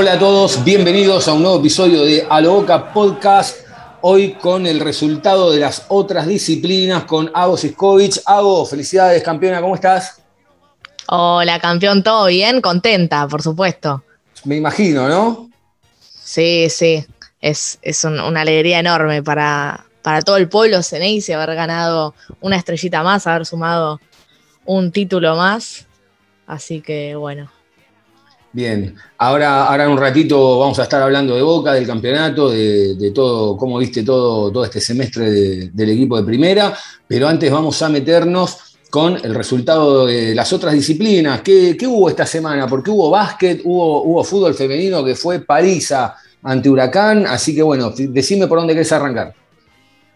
Hola a todos, bienvenidos a un nuevo episodio de A lo Boca Podcast. Hoy con el resultado de las otras disciplinas con Ago Siskovic. Ago, felicidades, campeona, ¿cómo estás? Hola, campeón, ¿todo bien? Contenta, por supuesto. Me imagino, ¿no? Sí, sí, es, es un- una alegría enorme para, para todo el pueblo Ceneice haber ganado una estrellita más, haber sumado un título más. Así que bueno, Bien, ahora, ahora en un ratito vamos a estar hablando de Boca, del campeonato, de, todo, cómo viste todo, todo este semestre de- del equipo de primera, pero antes vamos a meternos con el resultado de las otras disciplinas. ¿Qué, qué hubo esta semana? Porque hubo básquet, hubo, hubo fútbol femenino que fue Parisa ante Huracán, así que bueno, decime por dónde querés arrancar.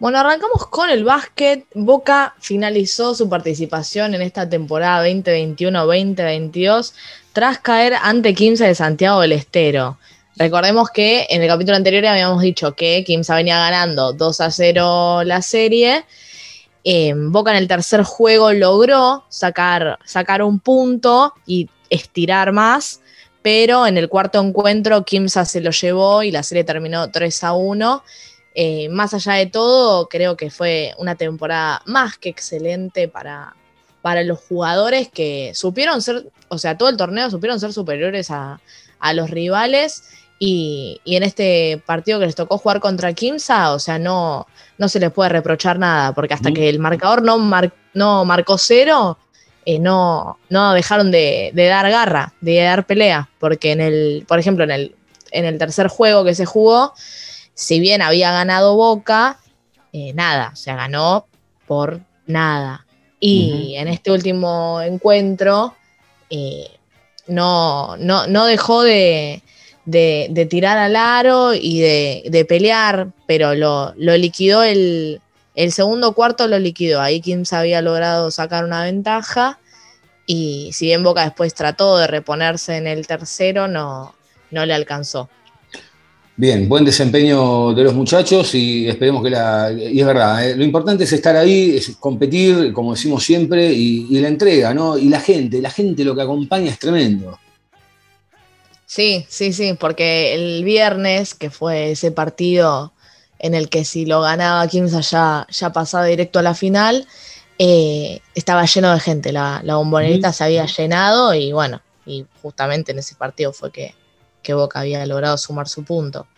Bueno, arrancamos con el básquet. Boca finalizó su participación en esta temporada 2021-2022 tras caer ante Quimsa de Santiago del Estero. Recordemos que en el capítulo anterior habíamos dicho que Quimsa venía ganando 2 a 0 la serie. Eh, Boca en el tercer juego logró sacar, sacar un punto y estirar más, pero en el cuarto encuentro Quimsa se lo llevó y la serie terminó 3 a 1. Eh, más allá de todo, creo que fue una temporada más que excelente para, para los jugadores que supieron ser, o sea, todo el torneo supieron ser superiores a, a los rivales. Y, y en este partido que les tocó jugar contra Kimsa, o sea, no, no se les puede reprochar nada, porque hasta Mm. que el marcador no, mar- no marcó cero, eh, no, no dejaron de, de dar garra, de dar pelea, porque en el, por ejemplo, en el, en el tercer juego que se jugó, si bien había ganado Boca, eh, nada, o sea, ganó por nada. Y en este último encuentro eh, no, no, no dejó de, de- de tirar al aro y de, de pelear, pero lo, lo liquidó el, el segundo cuarto, lo liquidó. Ahí Kims había logrado sacar una ventaja y si bien Boca después trató de reponerse en el tercero, no, no le alcanzó. Bien, buen desempeño de los muchachos y esperemos que la. Y es verdad, eh, lo importante es estar ahí, es competir, como decimos siempre, y, y la entrega, ¿no? Y la gente, la gente lo que acompaña es tremendo. Sí, sí, sí, porque el viernes, que fue ese partido en el que si lo ganaba Kimsa ya, ya pasaba directo a la final, eh, estaba lleno de gente, la, la bombonera se había llenado y bueno, y justamente en ese partido fue que, que Boca había logrado sumar su punto.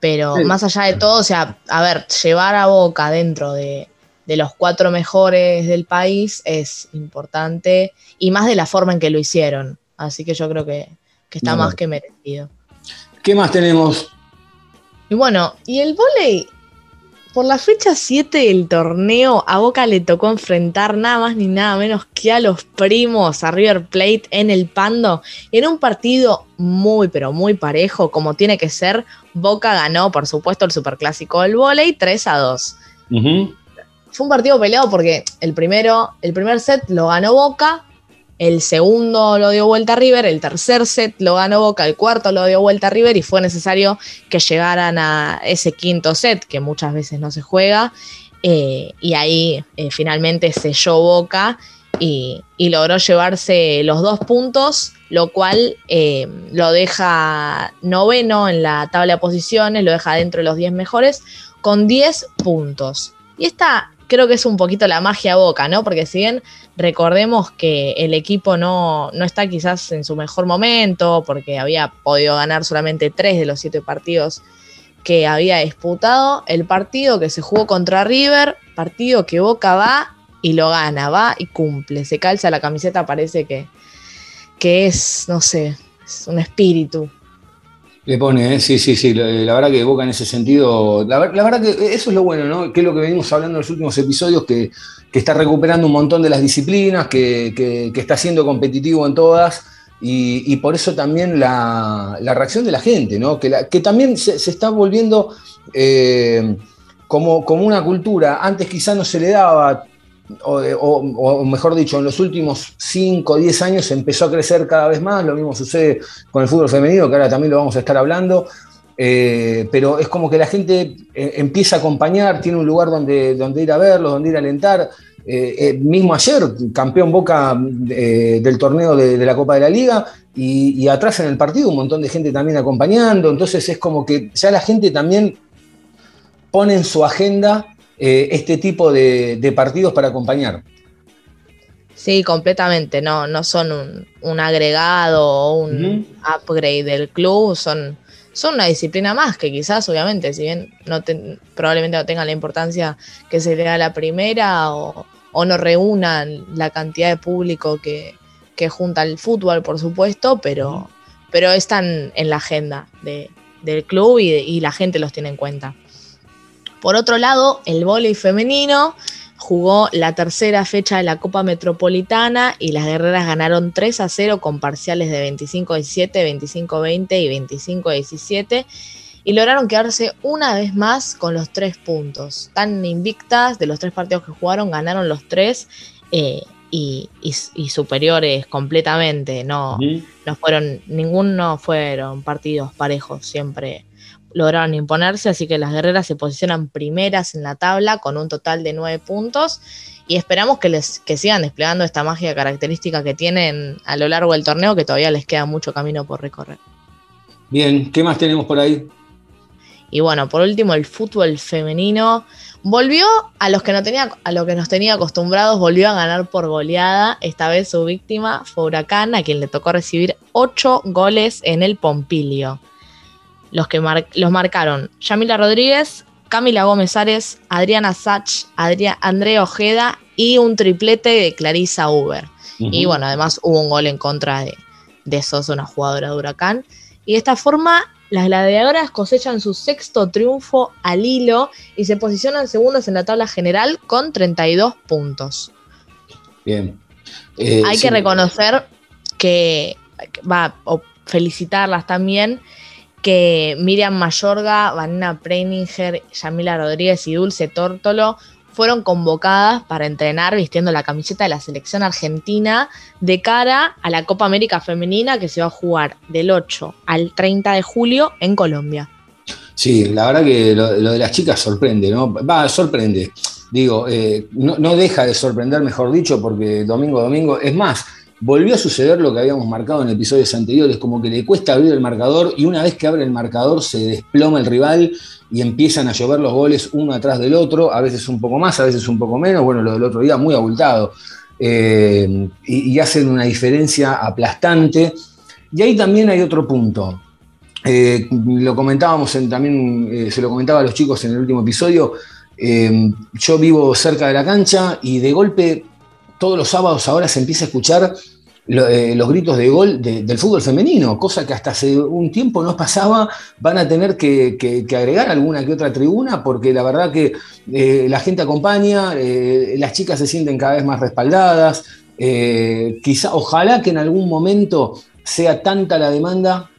Pero Sí. más allá de todo, o sea, a ver, llevar a Boca dentro de, de los cuatro mejores del país es importante y más de la forma en que lo hicieron. Así que yo creo que, que está No, más que merecido. ¿Qué más tenemos? Y bueno, y el vóley, por la fecha 7 del torneo, a Boca le tocó enfrentar nada más ni nada menos que a los primos, a River Plate en el Pando, en un partido muy, pero muy parejo, como tiene que ser. Boca ganó, por supuesto, el superclásico del vóley 3 a 2. Ujú. Fue un partido peleado porque el primero, el primer set lo ganó Boca, el segundo lo dio vuelta a River, el tercer set lo ganó Boca, el cuarto lo dio vuelta a River y fue necesario que llegaran a ese quinto set que muchas veces no se juega eh, y ahí eh, finalmente selló Boca y, logró llevarse los dos puntos, lo cual eh, lo deja noveno en la tabla de posiciones, lo deja dentro de los 10 mejores con 10 puntos. Y esta creo que es un poquito la magia boca, ¿no? Porque si bien recordemos que el equipo no, no está quizás en su mejor momento, porque había podido ganar solamente tres de los siete partidos que había disputado, el partido que se jugó contra River, partido que Boca va y lo gana, va y cumple, se calza la camiseta, parece que, que es, no sé, es un espíritu. Le pone, ¿eh? sí, sí, sí, la, verdad que Boca en ese sentido, la, verdad que eso es lo bueno, ¿no? Que es lo que venimos hablando en los últimos episodios, que, está recuperando un montón de las disciplinas, que, está siendo competitivo en todas, y, por eso también la, reacción de la gente, ¿no? Que, que también se, está volviendo eh, como, como una cultura, antes quizá no se le daba o, mejor dicho, en los últimos 5 o 10 años empezó a crecer cada vez más, lo mismo sucede con el fútbol femenino, que ahora también lo vamos a estar hablando, eh, pero es como que la gente eh, empieza a acompañar, tiene un lugar donde, donde ir a verlo, donde ir a alentar. Eh, mismo ayer, campeón Boca del torneo de, la Copa de la Liga, y, y atrás en el partido un montón de gente también acompañando, entonces es como que ya la gente también pone en su agenda eh, este tipo de, partidos para acompañar. Sí, completamente. No, no son un, agregado o un upgrade del club, son, son una disciplina más que quizás, obviamente, si bien no probablemente no tengan la importancia que se le da a la primera o, no reúnan la cantidad de público que, junta el fútbol, por supuesto, pero, pero están en la agenda del club y, y la gente los tiene en cuenta. Por otro lado, el vóley femenino jugó la tercera fecha de la Copa Metropolitana y las guerreras ganaron 3 a 0 con parciales de 25-17, 25-20 y 25-17 y lograron quedarse una vez más con los tres puntos. Tan invictas de los tres partidos que jugaron, ganaron los tres eh, y, superiores completamente. No, no fueron, ninguno fueron partidos parejos, siempre lograron imponerse, así que las guerreras se posicionan primeras en la tabla con un total de nueve puntos y esperamos que, les, que sigan desplegando esta magia característica que tienen a lo largo del torneo, que todavía les queda mucho camino por recorrer. Bien, ¿qué más tenemos por ahí? Y bueno, por último, el fútbol femenino volvió a los que no tenía, a lo que nos tenía acostumbrados, volvió a ganar por goleada. Esta vez su víctima fue Huracán, a quien le tocó recibir ocho goles en el Pompilio los que los marcaron Yamila Rodríguez, Camila Gómez Ares, Adriana Sach, Andrea Ojeda y un triplete de Clarisa Uber. Y bueno, además hubo un gol en contra de, de Sosa, una jugadora de Huracán. Y de esta forma, las gladiadoras cosechan su sexto triunfo al hilo y se posicionan segundas en la tabla general con 32 puntos. Bien. Eh, Hay que reconocer que, va, o felicitarlas también, que Miriam Mayorga, Vanina Preininger, Yamila Rodríguez y Dulce Tórtolo fueron convocadas para entrenar vistiendo la camiseta de la selección argentina de cara a la Copa América Femenina que se va a jugar del 8 al 30 de julio en Colombia. Sí, la verdad que lo, de las chicas sorprende, ¿no? Va, sorprende. Digo, eh, no, deja de sorprender, mejor dicho, porque domingo domingo, es más, volvió a suceder lo que habíamos marcado en episodios anteriores, como que le cuesta abrir el marcador y una vez que abre el marcador se desploma el rival y empiezan a llover los goles uno atrás del otro, a veces un poco más, a veces un poco menos, bueno, lo del otro día muy abultado, eh, y, hacen una diferencia aplastante. Y ahí también hay otro punto. Eh, lo comentábamos también, eh, se lo comentaba a los chicos en el último episodio. yo vivo cerca de la cancha y de golpe todos los sábados ahora se empieza a escuchar eh, los gritos de gol del fútbol femenino, cosa que hasta hace un tiempo no pasaba, van a tener que, agregar alguna que otra tribuna, porque la verdad que eh, la gente acompaña, eh, las chicas se sienten cada vez más respaldadas, quizá, ojalá que en algún momento sea tanta la demanda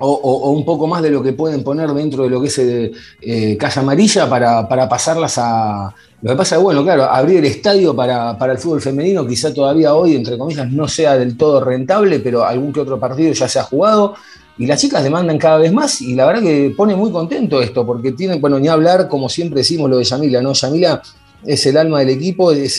o, un poco más de lo que pueden poner dentro de lo que es Casa Amarilla para, para pasarlas a, lo que pasa es, bueno, claro, abrir el estadio para, el fútbol femenino quizá todavía hoy, entre comillas, no sea del todo rentable, pero algún que otro partido ya se ha jugado. Y las chicas demandan cada vez más y la verdad que pone muy contento esto, porque tienen, bueno, ni hablar, como siempre decimos lo de Yamila, ¿no? Yamila es el alma del equipo, es,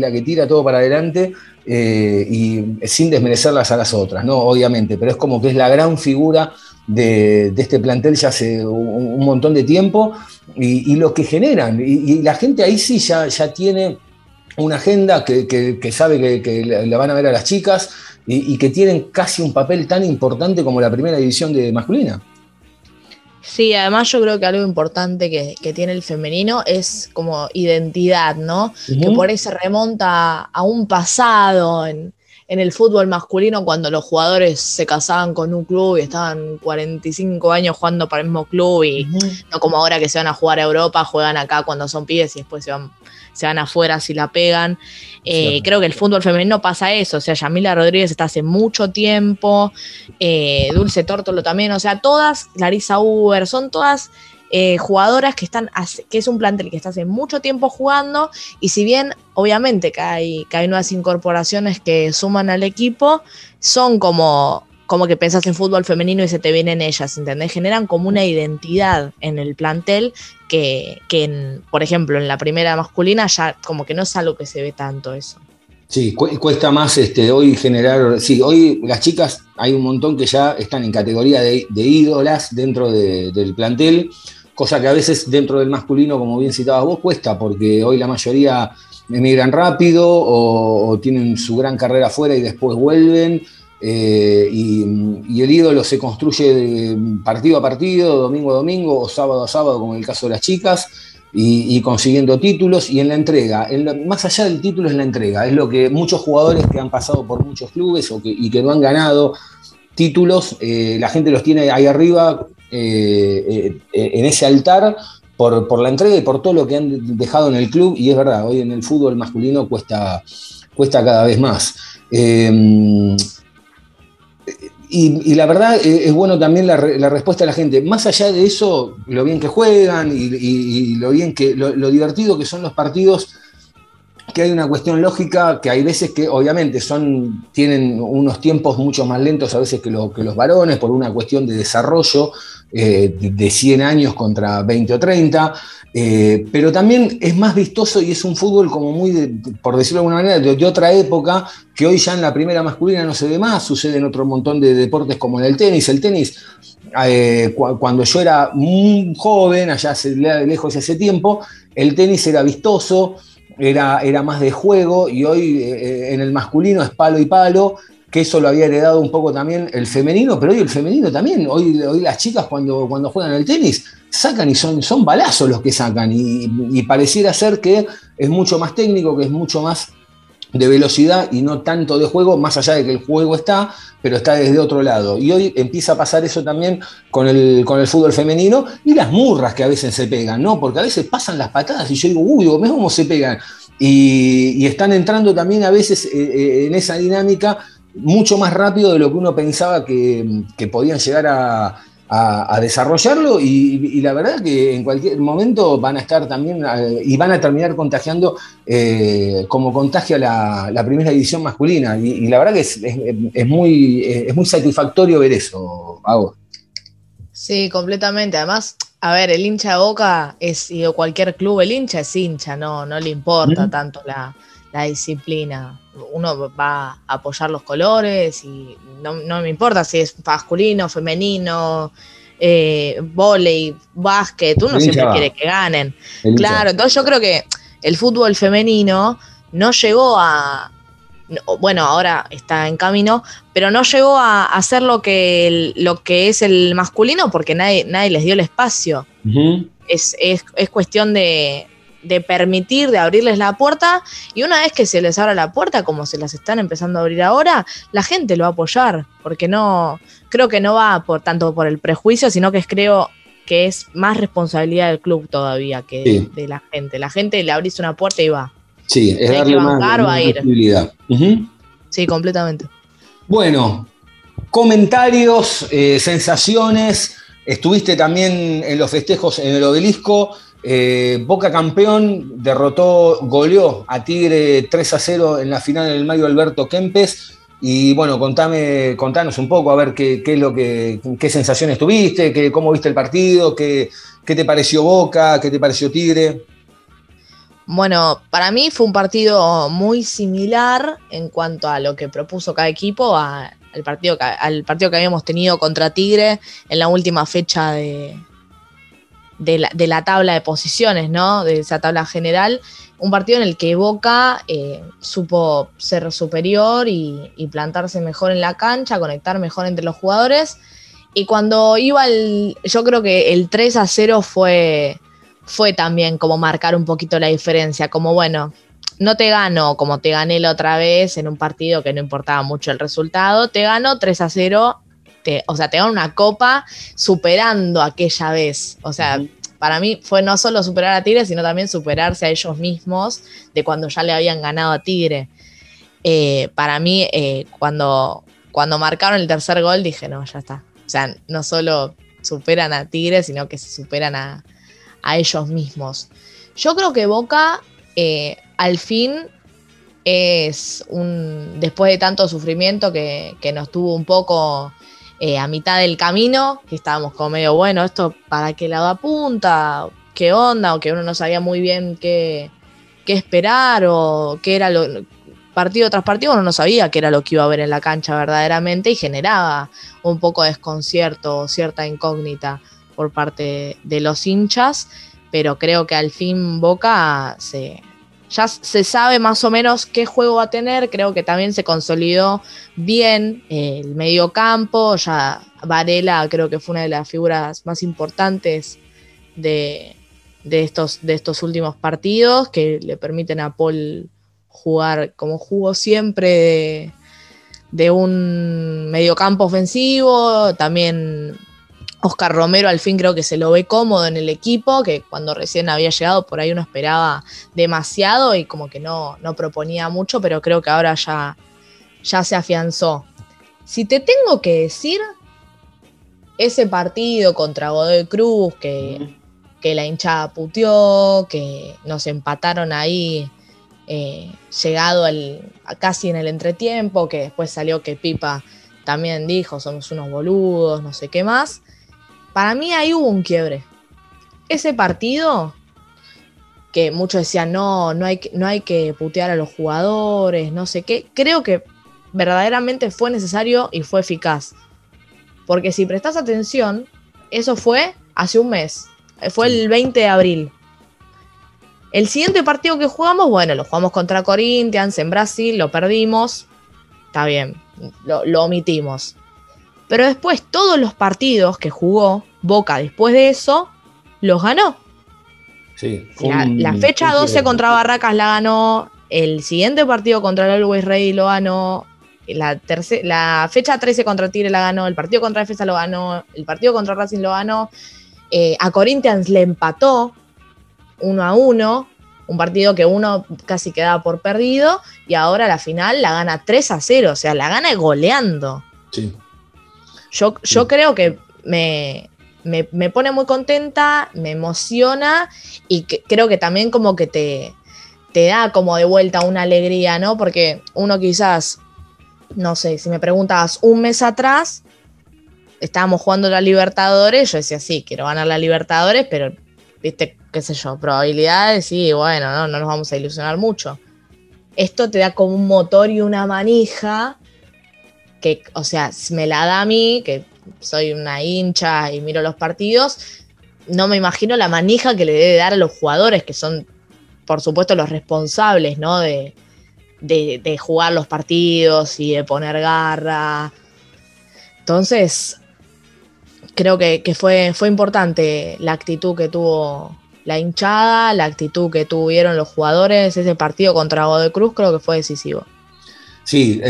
la que tira todo para adelante eh, y sin desmerecerlas a las otras, ¿no? Obviamente, pero es como que es la gran figura de, este plantel ya hace un, montón de tiempo y, lo que generan. Y, la gente ahí sí ya, ya tiene una agenda que, sabe que, la van a ver a las chicas y, que tienen casi un papel tan importante como la primera división de masculina. Sí, además yo creo que algo importante que, tiene el femenino es como identidad, ¿no? Que por ahí se remonta a un pasado en, el fútbol masculino cuando los jugadores se casaban con un club y estaban 45 años jugando para el mismo club y no como ahora que se van a jugar a Europa, juegan acá cuando son pibes y después se van se van afuera si la pegan. Eh, creo que el fútbol femenino pasa eso, o sea, Yamila Rodríguez está hace mucho tiempo, eh, Dulce Tórtolo también, o sea, todas, Larisa Uber, son todas eh, jugadoras que están, que es un plantel que está hace mucho tiempo jugando y si bien obviamente que hay, que hay nuevas incorporaciones que suman al equipo, son como como que pensás en fútbol femenino y se te vienen ellas, ¿entendés? Generan como una identidad en el plantel que, que por ejemplo, en la primera masculina ya como que no es algo que se ve tanto eso. Sí, cuesta más este, hoy generar, sí, hoy las chicas hay un montón que ya están en categoría de, ídolas dentro del plantel, cosa que a veces dentro del masculino, como bien citabas vos, cuesta, porque hoy la mayoría emigran rápido o, o tienen su gran carrera afuera y después vuelven, eh, y, el ídolo se construye partido a partido, domingo a domingo o sábado a sábado, como en el caso de las chicas, y, consiguiendo títulos. Y en la entrega, más allá del título es la entrega, es lo que muchos jugadores que han pasado por muchos clubes y que no han ganado títulos, eh, la gente los tiene ahí arriba eh, en ese altar. Por, por, la entrega y por todo lo que han dejado en el club, y es verdad, hoy en el fútbol masculino cuesta, cuesta cada vez más. Y, la verdad eh, es bueno también la, respuesta de la gente. Más allá de eso, lo bien que juegan y, lo bien que lo, divertido que son los partidos, que hay una cuestión lógica, que hay veces que obviamente son, tienen unos tiempos mucho más lentos a veces que, que los varones por una cuestión de desarrollo eh, de 100 años contra 20 o 30. Eh, pero también es más vistoso y es un fútbol como muy, por decirlo de alguna manera, de, otra época, que hoy ya en la primera masculina no se ve más, sucede en otro montón de deportes como en el tenis. El tenis, eh, cuando yo era muy joven, allá lejos hace tiempo, el tenis era vistoso, era, era más de juego y hoy en el masculino es palo y palo que eso lo había heredado un poco también el femenino, pero hoy el femenino también, hoy, hoy las chicas cuando, cuando juegan el tenis sacan y son, son balazos los que sacan y, pareciera ser que es mucho más técnico, que es mucho más de velocidad y no tanto de juego, más allá de que el juego está, pero está desde otro lado. Y hoy empieza a pasar eso también con el, con el fútbol femenino y las murras que a veces se pegan, ¿no? Porque a veces pasan las patadas y yo digo, uy, ¿ves cómo se pegan? Y, están entrando también a veces eh, eh, en esa dinámica mucho más rápido de lo que uno pensaba que, podían llegar a, desarrollarlo y, la verdad que en cualquier momento van a estar también eh, y van a terminar contagiando eh, como contagia la, primera edición masculina y, la verdad que es, muy, es muy satisfactorio ver eso, Hago. Sí, completamente. Además, a ver, el hincha de Boca es, y cualquier club, el hincha es hincha, no, no le importa tanto la, la disciplina. Uno va a apoyar los colores y no, me importa si es masculino, femenino, eh, volei, básquet, uno siempre quiere que ganen. Claro, entonces yo creo que el fútbol femenino no llegó a, bueno, ahora está en camino, pero no llegó a hacer lo que, lo que es el masculino porque nadie, nadie les dio el espacio. es, es, cuestión de, de permitir, de abrirles la puerta, y una vez que se les abra la puerta, como se las están empezando a abrir ahora, la gente lo va a apoyar, porque no, creo que no va por tanto por el prejuicio, sino que es, creo que es más responsabilidad del club todavía que de, la gente. La gente le abrís una puerta y va. Sí, es darle más, va a ir. Sí, completamente. Bueno, comentarios, eh, sensaciones. Estuviste también en los festejos en el obelisco. Eh, Boca campeón, derrotó, goleó a Tigre 3 a 0 en la final del Mayo Alberto Kempes. Y bueno, contame, contanos un poco a ver qué, es lo que, qué sensaciones tuviste, qué, cómo viste el partido, qué, qué te pareció Boca, qué te pareció Tigre. Bueno, para mí fue un partido muy similar en cuanto a lo que propuso cada equipo al, partido al partido que habíamos tenido contra Tigre en la última fecha de, de, la, tabla de posiciones, ¿no? De esa tabla general. Un partido en el que Boca eh, supo ser superior y, y, plantarse mejor en la cancha, conectar mejor entre los jugadores. Y cuando iba el. Yo creo que el 3 a 0 fue, fue también como marcar un poquito la diferencia. Como bueno, no te gano como te gané la otra vez en un partido que no importaba mucho el resultado, te gano 3 a 0, o sea, te una copa superando aquella vez. O sea, para mí fue no solo superar a Tigre, sino también superarse a ellos mismos de cuando ya le habían ganado a Tigre. Eh, para mí, eh, cuando, cuando marcaron el tercer gol, dije, no, ya está. O sea, no solo superan a Tigre, sino que se superan a, a ellos mismos. Yo creo que Boca eh, al fin es un, después de tanto sufrimiento que, nos tuvo un poco eh, a mitad del camino, que estábamos como medio, bueno, esto para qué lado apunta, qué onda, o que uno no sabía muy bien qué, qué esperar, o qué era lo, partido tras partido uno no sabía qué era lo que iba a ver en la cancha verdaderamente y generaba un poco de desconcierto, cierta incógnita por parte de los hinchas, pero creo que al fin Boca se, ya se sabe más o menos qué juego va a tener, creo que también se consolidó bien eh, el medio campo, ya Varela creo que fue una de las figuras más importantes de, estos, de estos últimos partidos que le permiten a Paul jugar como jugó siempre de, de un mediocampo ofensivo, también Oscar Romero al fin creo que se lo ve cómodo en el equipo, que cuando recién había llegado por ahí uno esperaba demasiado y como que no, no proponía mucho, pero creo que ahora ya, ya se afianzó. Si te tengo que decir, ese partido contra Godoy Cruz, que, que la hinchada puteó, que nos empataron ahí eh, llegado al, casi en el entretiempo, que después salió que Pipa también dijo, somos unos boludos, no sé qué más. Para mí ahí hubo un quiebre. Ese partido, que muchos decían, no, no hay, no hay que putear a los jugadores, no sé qué, creo que verdaderamente fue necesario y fue eficaz. Porque si prestas atención, eso fue hace un mes, fue el 20 de abril. El siguiente partido que jugamos, bueno, lo jugamos contra Corinthians en Brasil, lo perdimos, está bien, lo omitimos. Pero después todos los partidos que jugó Boca después de eso, los ganó. Sí, la, fecha 12 contra Barracas la ganó, el siguiente partido contra el Always Ready lo ganó, la, la fecha 13 contra Tigre la ganó, el partido contra Defensa lo ganó, el partido contra Racing lo ganó, eh, a Corinthians le empató 1 a 1, un partido que uno casi quedaba por perdido, y ahora la final la gana 3 a 0, o sea, la gana goleando. Sí. Yo, yo creo que me, me, pone muy contenta, me emociona y creo que también como que te, te da como de vuelta una alegría, ¿no? Porque uno quizás, no sé, si me preguntas un mes atrás, estábamos jugando la Libertadores, yo decía, sí, quiero ganar la Libertadores, pero, viste, qué sé yo, probabilidades, sí, bueno, no, no nos vamos a ilusionar mucho. Esto te da como un motor y una manija que, o sea, me la da a mí, que soy una hincha y miro los partidos, no me imagino la manija que le debe dar a los jugadores, que son, por supuesto, los responsables, ¿no? De, de, jugar los partidos y de poner garra. Entonces, creo que, fue, fue importante la actitud que tuvo la hinchada, la actitud que tuvieron los jugadores. Ese partido contra Godoy Cruz creo que fue decisivo. Sí,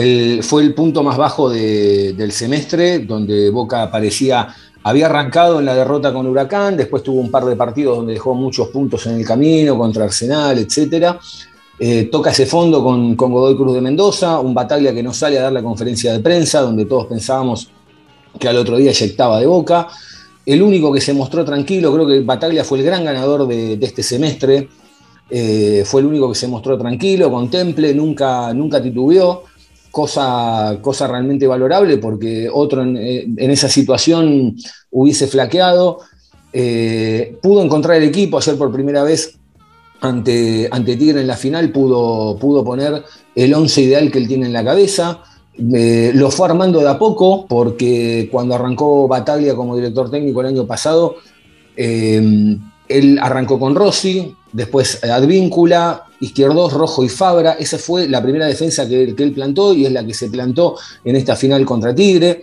fue el punto más bajo del semestre, donde Boca parecía, había arrancado en la derrota con Huracán, después tuvo un par de partidos donde dejó muchos puntos en el camino, contra Arsenal, etc. Eh, toca ese fondo con, Godoy Cruz de Mendoza, un Bataglia que no sale a dar la conferencia de prensa, donde todos pensábamos que al otro día eyectaba de Boca. El único que se mostró tranquilo, creo que Bataglia fue el gran ganador de este semestre, eh, fue el único que se mostró tranquilo, contemple, nunca, nunca titubeó, cosa, cosa realmente valorable porque otro en, eh, esa situación hubiese flaqueado. Eh, pudo encontrar el equipo ayer por primera vez ante, ante Tigre en la final, pudo, pudo poner el once ideal que él tiene en la cabeza. lo fue armando de a poco, porque cuando arrancó Bataglia como director técnico el año pasado, él arrancó con Rossi, después Advíncula, Izquierdos, Rojo y Fabra. Esa fue la primera defensa que, él plantó y es la que se plantó en esta final contra Tigre.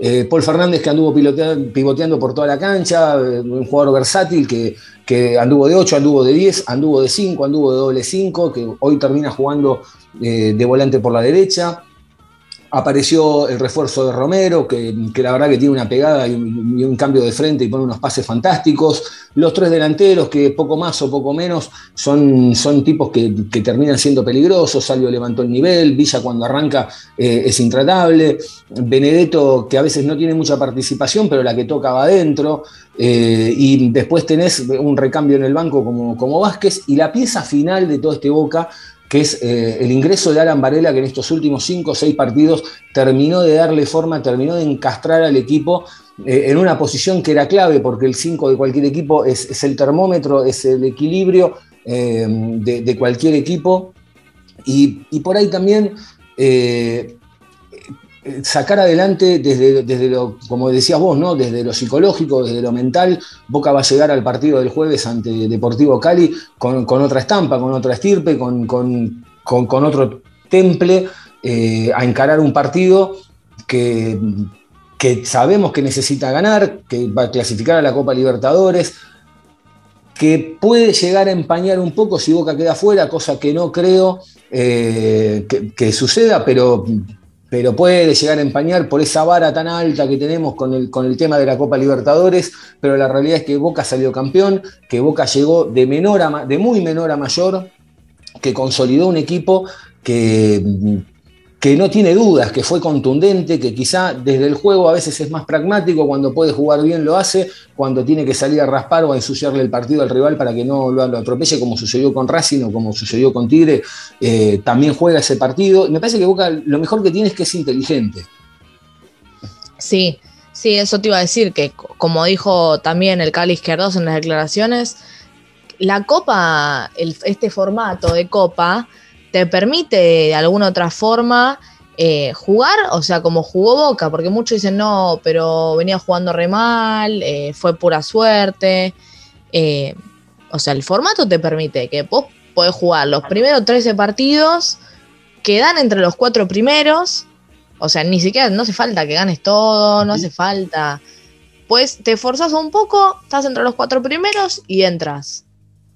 Eh, Paul Fernández que anduvo pivoteando por toda la cancha, eh, un jugador versátil que, que, anduvo de 8, anduvo de 10, anduvo de 5, anduvo de doble 5, que hoy termina jugando eh, de volante por la derecha. Apareció el refuerzo de Romero, que, la verdad que tiene una pegada y un, cambio de frente y pone unos pases fantásticos. Los tres delanteros, que poco más o poco menos, son, son tipos que, que terminan siendo peligrosos. Salvio levantó el nivel, Villa cuando arranca eh, es intratable. Benedetto, que a veces no tiene mucha participación, pero la que toca va adentro. Eh, y después tenés un recambio en el banco como, como Vázquez. Y la pieza final de todo este Boca que es eh, el ingreso de Alan Varela, que en estos últimos cinco o seis partidos terminó de darle forma, terminó de encastrar al equipo eh, en una posición que era clave, porque el 5 de cualquier equipo es, es, el termómetro, es el equilibrio eh, de, de, cualquier equipo. Y, y, por ahí también sacar adelante desde, desde, lo, como decías vos, ¿no? desde lo psicológico, desde lo mental, Boca va a llegar al partido del jueves ante Deportivo Cali con, con otra estampa, con otra estirpe, con, con, con otro temple, eh, a encarar un partido que, que sabemos que necesita ganar, que va a clasificar a la Copa Libertadores, que puede llegar a empañar un poco si Boca queda fuera, cosa que no creo eh, que, que, suceda, pero pero puede llegar a empañar por esa vara tan alta que tenemos con el, con el tema de la Copa Libertadores, pero la realidad es que Boca salió campeón, que Boca llegó de, menor a, de muy menor a mayor, que consolidó un equipo que, que no tiene dudas, que fue contundente, que quizá desde el juego a veces es más pragmático, cuando puede jugar bien lo hace, cuando tiene que salir a raspar o a ensuciarle el partido al rival para que no lo, lo atropelle, como sucedió con Racing o como sucedió con Tigre, eh, también juega ese partido. Me parece que Boca lo mejor que tiene es que es inteligente. Sí, sí, eso te iba a decir, que como dijo también el Cali Izquierdos en las declaraciones, la Copa, este formato de Copa, te permite de alguna otra forma eh, jugar, o sea, como jugó Boca, porque muchos dicen no, pero venía jugando re mal, eh, fue pura suerte. Eh, o sea, el formato te permite que vos podés jugar los primeros 13 partidos, quedan entre los cuatro primeros, o sea, ni siquiera no hace falta que ganes todo, no hace falta. Pues te esforzas un poco, estás entre los cuatro primeros y entras.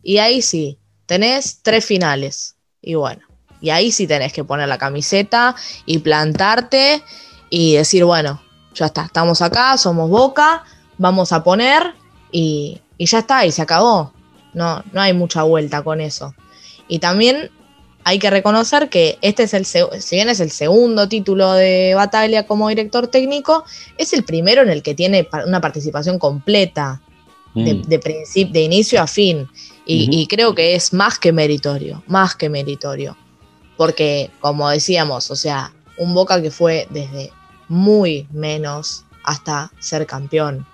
Y ahí sí, tenés tres finales. Y bueno, y ahí sí tenés que poner la camiseta y plantarte y decir, bueno, ya está, estamos acá, somos Boca, vamos a poner y, y ya está, y se acabó. No, no hay mucha vuelta con eso. Y también hay que reconocer que este es el, si bien es el segundo título de Bataglia como director técnico, es el primero en el que tiene una participación completa de, de, principio, de inicio a fin. Y, uh -huh. y, creo que es más que meritorio, más que meritorio. Porque, como decíamos, o sea, un Boca que fue desde muy menos hasta ser campeón.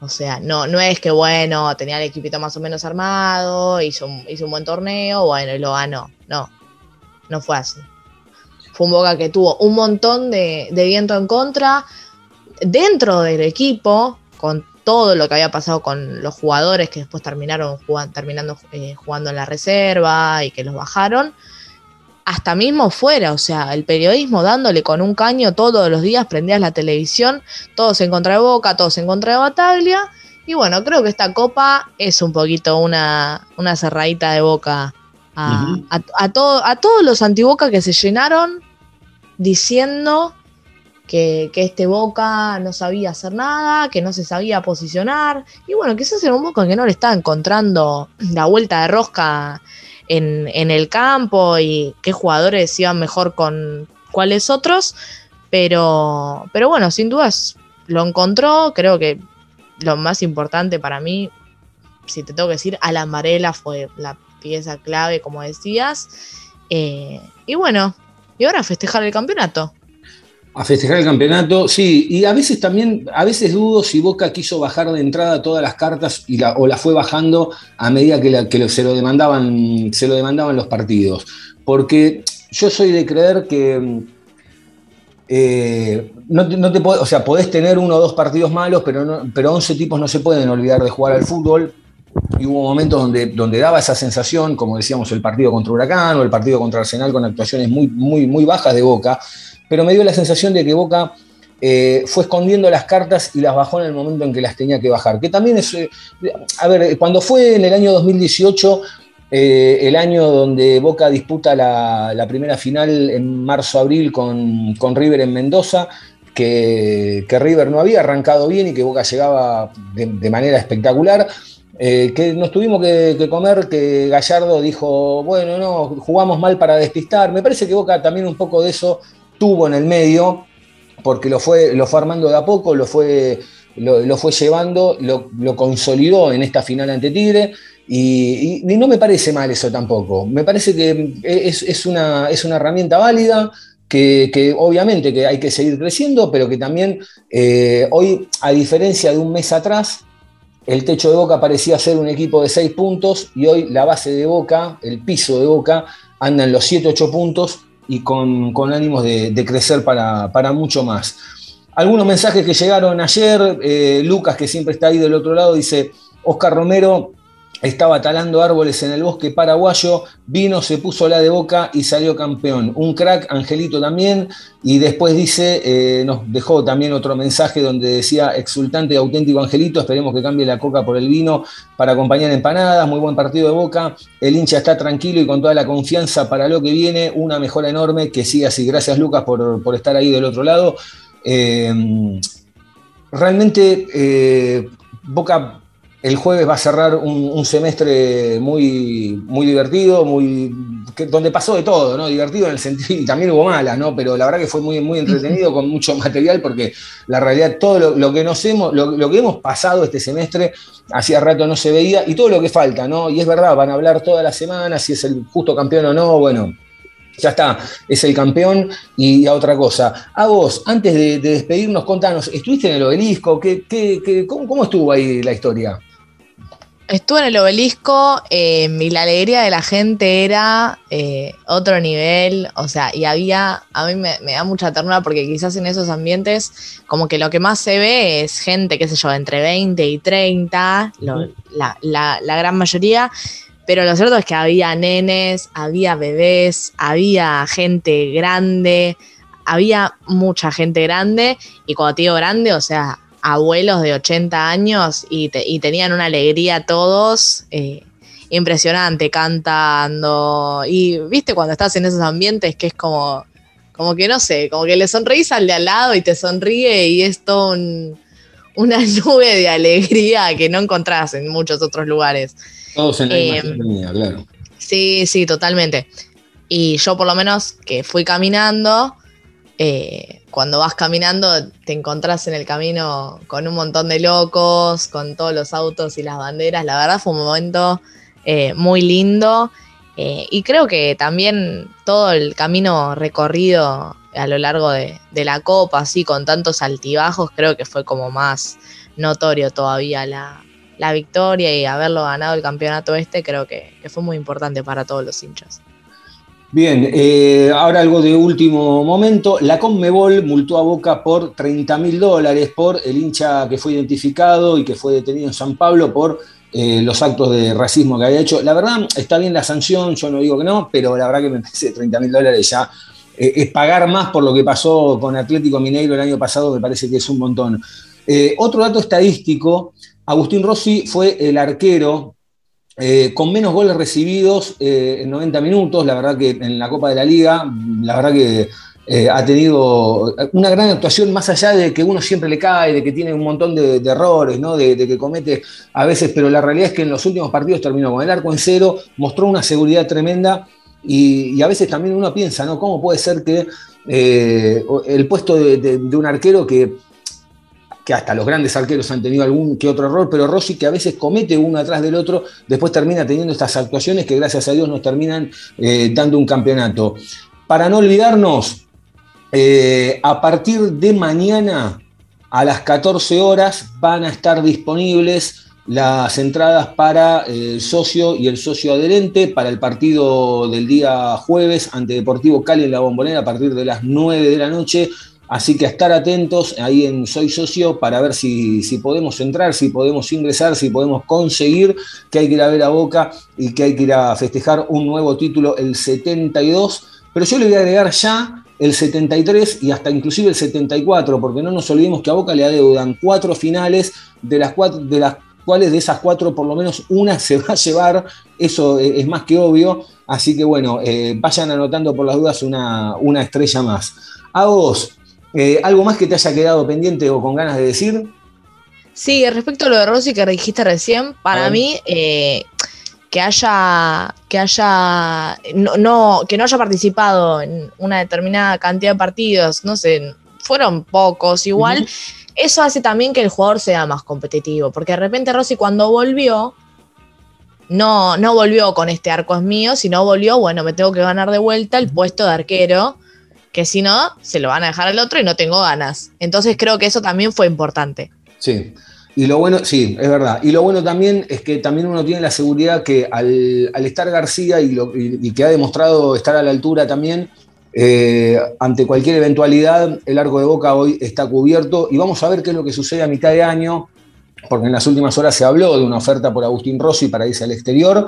O sea, no, no es que, bueno, tenía el equipito más o menos armado, hizo, hizo un buen torneo, bueno, y lo ganó. No, no fue así. Fue un Boca que tuvo un montón de, de viento en contra dentro del equipo, con todo lo que había pasado con los jugadores que después terminaron jugando, terminando eh, jugando en la reserva y que los bajaron, hasta mismo fuera, o sea, el periodismo dándole con un caño todos los días, prendías la televisión, todos en contra de Boca, todos en contra de Bataglia, y bueno, creo que esta copa es un poquito una, una cerradita de Boca a, uh -huh. a, a, todo, a todos los antiboca que se llenaron diciendo que, este Boca no sabía hacer nada, que no se sabía posicionar. Y bueno, quizás era un Boca que no le estaba encontrando la vuelta de rosca en, en, el campo y qué jugadores iban mejor con cuáles otros. Pero, pero bueno, sin dudas lo encontró. Creo que lo más importante para mí, si te tengo que decir, Alan Varela fue la pieza clave, como decías. Eh, y bueno, y ahora festejar el campeonato a festejar el campeonato, sí, y a veces también, a veces dudo si Boca quiso bajar de entrada todas las cartas y la, o la fue bajando a medida que, se, lo demandaban, se lo demandaban los partidos. Porque yo soy de creer que, eh, no, te, no o sea, podés tener uno o dos partidos malos, pero, no, pero 11 tipos no se pueden olvidar de jugar al fútbol. Y hubo momentos donde, donde daba esa sensación, como decíamos, el partido contra Huracán o el partido contra Arsenal con actuaciones muy, muy, muy bajas de Boca, pero me dio la sensación de que Boca eh, fue escondiendo las cartas y las bajó en el momento en que las tenía que bajar. Que también es, eh, a ver, cuando fue en el año 2018, eh, el año donde Boca disputa la, primera final en marzo-abril con, River en Mendoza, que, River no había arrancado bien y que Boca llegaba de, manera espectacular. que nos tuvimos que, que, comer, que Gallardo dijo, bueno, no, jugamos mal para despistar. Me parece que Boca también un poco de eso tuvo en el medio, porque lo fue, lo fue armando de a poco, lo fue, lo, fue llevando, lo, consolidó en esta final ante Tigre. Y, no me parece mal eso tampoco. Me parece que es, una, es una herramienta válida, que, obviamente que hay que seguir creciendo, pero que también eh, hoy, a diferencia de un mes atrás, el techo de Boca parecía ser un equipo de seis puntos y hoy la base de Boca, el piso de Boca, anda en los 7, 8 puntos y con, ánimos de, crecer para, mucho más. Algunos mensajes que llegaron ayer, eh, Lucas, que siempre está ahí del otro lado, dice, Oscar Romero estaba talando árboles en el bosque paraguayo, vino, se puso la de boca y salió campeón. Un crack, Angelito también, y después dice, eh, nos dejó también otro mensaje donde decía, exultante auténtico Angelito, esperemos que cambie la coca por el vino para acompañar empanadas, muy buen partido de boca, el hincha está tranquilo y con toda la confianza para lo que viene, una mejora enorme, que siga así. Gracias Lucas por, estar ahí del otro lado. Eh, realmente eh, Boca el jueves va a cerrar un, semestre muy, muy divertido, muy, donde pasó de todo, ¿no? Divertido en el sentido, y también hubo malas, ¿no? Pero la verdad que fue muy, muy entretenido, con mucho material, porque la realidad, todo lo, que nos hemos, lo, que hemos pasado este semestre, hacía rato no se veía, y todo lo que falta, ¿no? Y es verdad, van a hablar toda la semana, si es el justo campeón o no, bueno, ya está, es el campeón y a otra cosa. A vos, antes de, despedirnos, contanos, ¿estuviste en el obelisco? ¿Qué, cómo, estuvo ahí la historia? Estuve en el obelisco eh, y la alegría de la gente era eh, otro nivel, o sea, y había, a mí me, da mucha ternura porque quizás en esos ambientes como que lo que más se ve es gente, qué sé yo, entre 20 y 30, la, la gran mayoría, pero lo cierto es que había nenes, había bebés, había gente grande, había mucha gente grande, y cuando te digo grande, o sea, abuelos de 80 años y, tenían una alegría todos eh, impresionante cantando. Y viste cuando estás en esos ambientes que es como, como que no sé, como que le sonreís al de al lado y te sonríe y es todo una nube de alegría que no encontrás en muchos otros lugares. Todos en la eh, claro. Sí, sí, totalmente. Y yo por lo menos que fui caminando, eh, cuando vas caminando te encontrás en el camino con un montón de locos, con todos los autos y las banderas. La verdad fue un momento eh, muy lindo eh, y creo que también todo el camino recorrido a lo largo de, la copa, así con tantos altibajos, creo que fue como más notorio todavía la, victoria y haberlo ganado el campeonato este, creo que fue muy importante para todos los hinchas. Bien, eh, ahora algo de último momento. La Conmebol multó a Boca por 30 mil dólares por el hincha que fue identificado y que fue detenido en San Pablo por eh, los actos de racismo que había hecho. La verdad, está bien la sanción, yo no digo que no, pero la verdad que me parece 30 mil dólares ya eh, es pagar más por lo que pasó con Atlético Mineiro el año pasado, me parece que es un montón. otro dato estadístico, Agustín Rossi fue el arquero eh, con menos goles recibidos eh, en 90 minutos, la verdad que en la Copa de la Liga, la verdad que eh, ha tenido una gran actuación, más allá de que uno siempre le cae, de que tiene un montón de, errores, ¿no? de, que comete a veces, pero la realidad es que en los últimos partidos terminó con el arco en cero, mostró una seguridad tremenda y, a veces también uno piensa, ¿no? ¿Cómo puede ser que el puesto de un arquero que que hasta los grandes arqueros han tenido algún que otro error, pero Rossi que a veces comete uno atrás del otro, después termina teniendo estas actuaciones que gracias a Dios nos terminan eh, dando un campeonato. Para no olvidarnos, eh, a partir de mañana a las 14 horas van a estar disponibles las entradas para el socio y el socio adherente para el partido del día jueves ante Deportivo Cali en la Bombonera a partir de las 9 de la noche Así que a estar atentos ahí en Soy Socio para ver si, si, podemos entrar, si podemos ingresar, si podemos conseguir que hay que ir a ver a Boca y que hay que ir a festejar un nuevo título, el 72. Pero yo le voy a agregar ya el 73 y hasta inclusive el 74, porque no nos olvidemos que a Boca le adeudan cuatro finales, de las, cuatro, de las cuales de esas cuatro por lo menos una se va a llevar, eso es más que obvio. Así que bueno, eh, vayan anotando por las dudas una, una estrella más. A vos, eh, ¿Algo más que te haya quedado pendiente o con ganas de decir? Sí, respecto a lo de Rossi que dijiste recién, para mí eh, que haya, que haya, no, que no haya participado en una determinada cantidad de partidos, no sé, fueron pocos igual, eso hace también que el jugador sea más competitivo, porque de repente Rossi cuando volvió, no, no volvió con este arco es mío, sino volvió, bueno, me tengo que ganar de vuelta el puesto de arquero que si no, se lo van a dejar al otro y no tengo ganas. Entonces creo que eso también fue importante. Sí. Y lo bueno, sí, es verdad. Y lo bueno también es que también uno tiene la seguridad que al, estar García y, que ha demostrado estar a la altura también, eh, ante cualquier eventualidad, el arco de boca hoy está cubierto. Y vamos a ver qué es lo que sucede a mitad de año, porque en las últimas horas se habló de una oferta por Agustín Rossi para irse al exterior.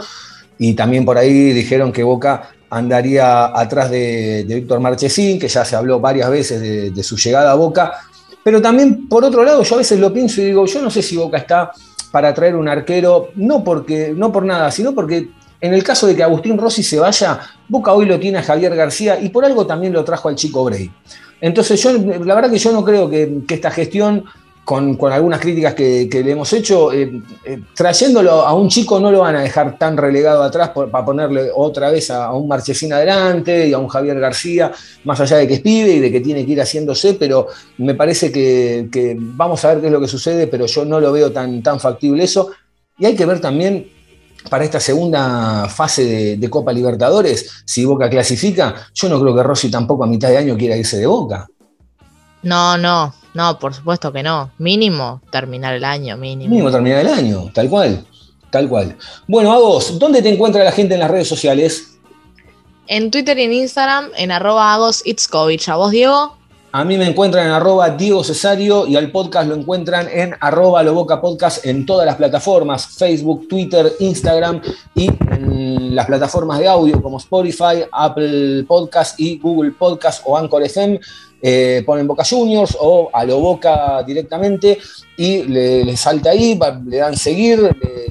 Y también por ahí dijeron que Boca andaría atrás de, Víctor Marchesín, que ya se habló varias veces de, su llegada a Boca. Pero también, por otro lado, yo a veces lo pienso y digo, yo no sé si Boca está para traer un arquero, no, porque, no por nada, sino porque en el caso de que Agustín Rossi se vaya, Boca hoy lo tiene a Javier García y por algo también lo trajo al chico Bray. Entonces, yo, la verdad que yo no creo que esta gestión con, algunas críticas que, le hemos hecho, eh, eh, trayéndolo a un chico no lo van a dejar tan relegado atrás para ponerle otra vez a, un Marchesín adelante y a un Javier García, más allá de que es pibe y de que tiene que ir haciéndose, pero me parece que, vamos a ver qué es lo que sucede, pero yo no lo veo tan, tan factible eso. Y hay que ver también para esta segunda fase de, Copa Libertadores, si Boca clasifica, yo no creo que Rossi tampoco a mitad de año quiera irse de Boca. No, no, no, por supuesto que no. Mínimo terminar el año, mínimo. Mínimo terminar el año, tal cual. Tal cual. Bueno, a vos, ¿dónde te encuentra la gente en las redes sociales? En Twitter y en Instagram, en arroba Agos ¿A vos, Diego? A mí me encuentran en arroba Diego Cesario y al podcast lo encuentran en arroba Loboca Podcast en todas las plataformas, Facebook, Twitter, Instagram y en las plataformas de audio como Spotify, Apple Podcast y Google Podcast o Anchor FM. Eh, ponen Boca Juniors o a lo Boca directamente y le, salta ahí, le dan seguir,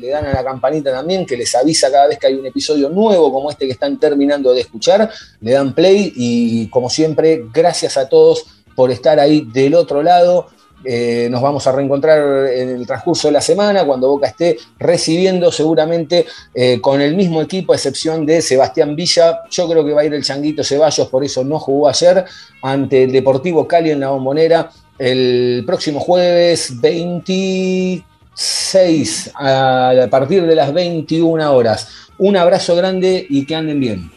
le, dan a la campanita también que les avisa cada vez que hay un episodio nuevo como este que están terminando de escuchar, le dan play y como siempre, gracias a todos por estar ahí del otro lado. Eh, nos vamos a reencontrar en el transcurso de la semana cuando Boca esté recibiendo seguramente eh, con el mismo equipo, a excepción de Sebastián Villa. Yo creo que va a ir el Changuito Ceballos, por eso no jugó ayer ante el Deportivo Cali en la bombonera el próximo jueves 26 a partir de las 21 horas. Un abrazo grande y que anden bien.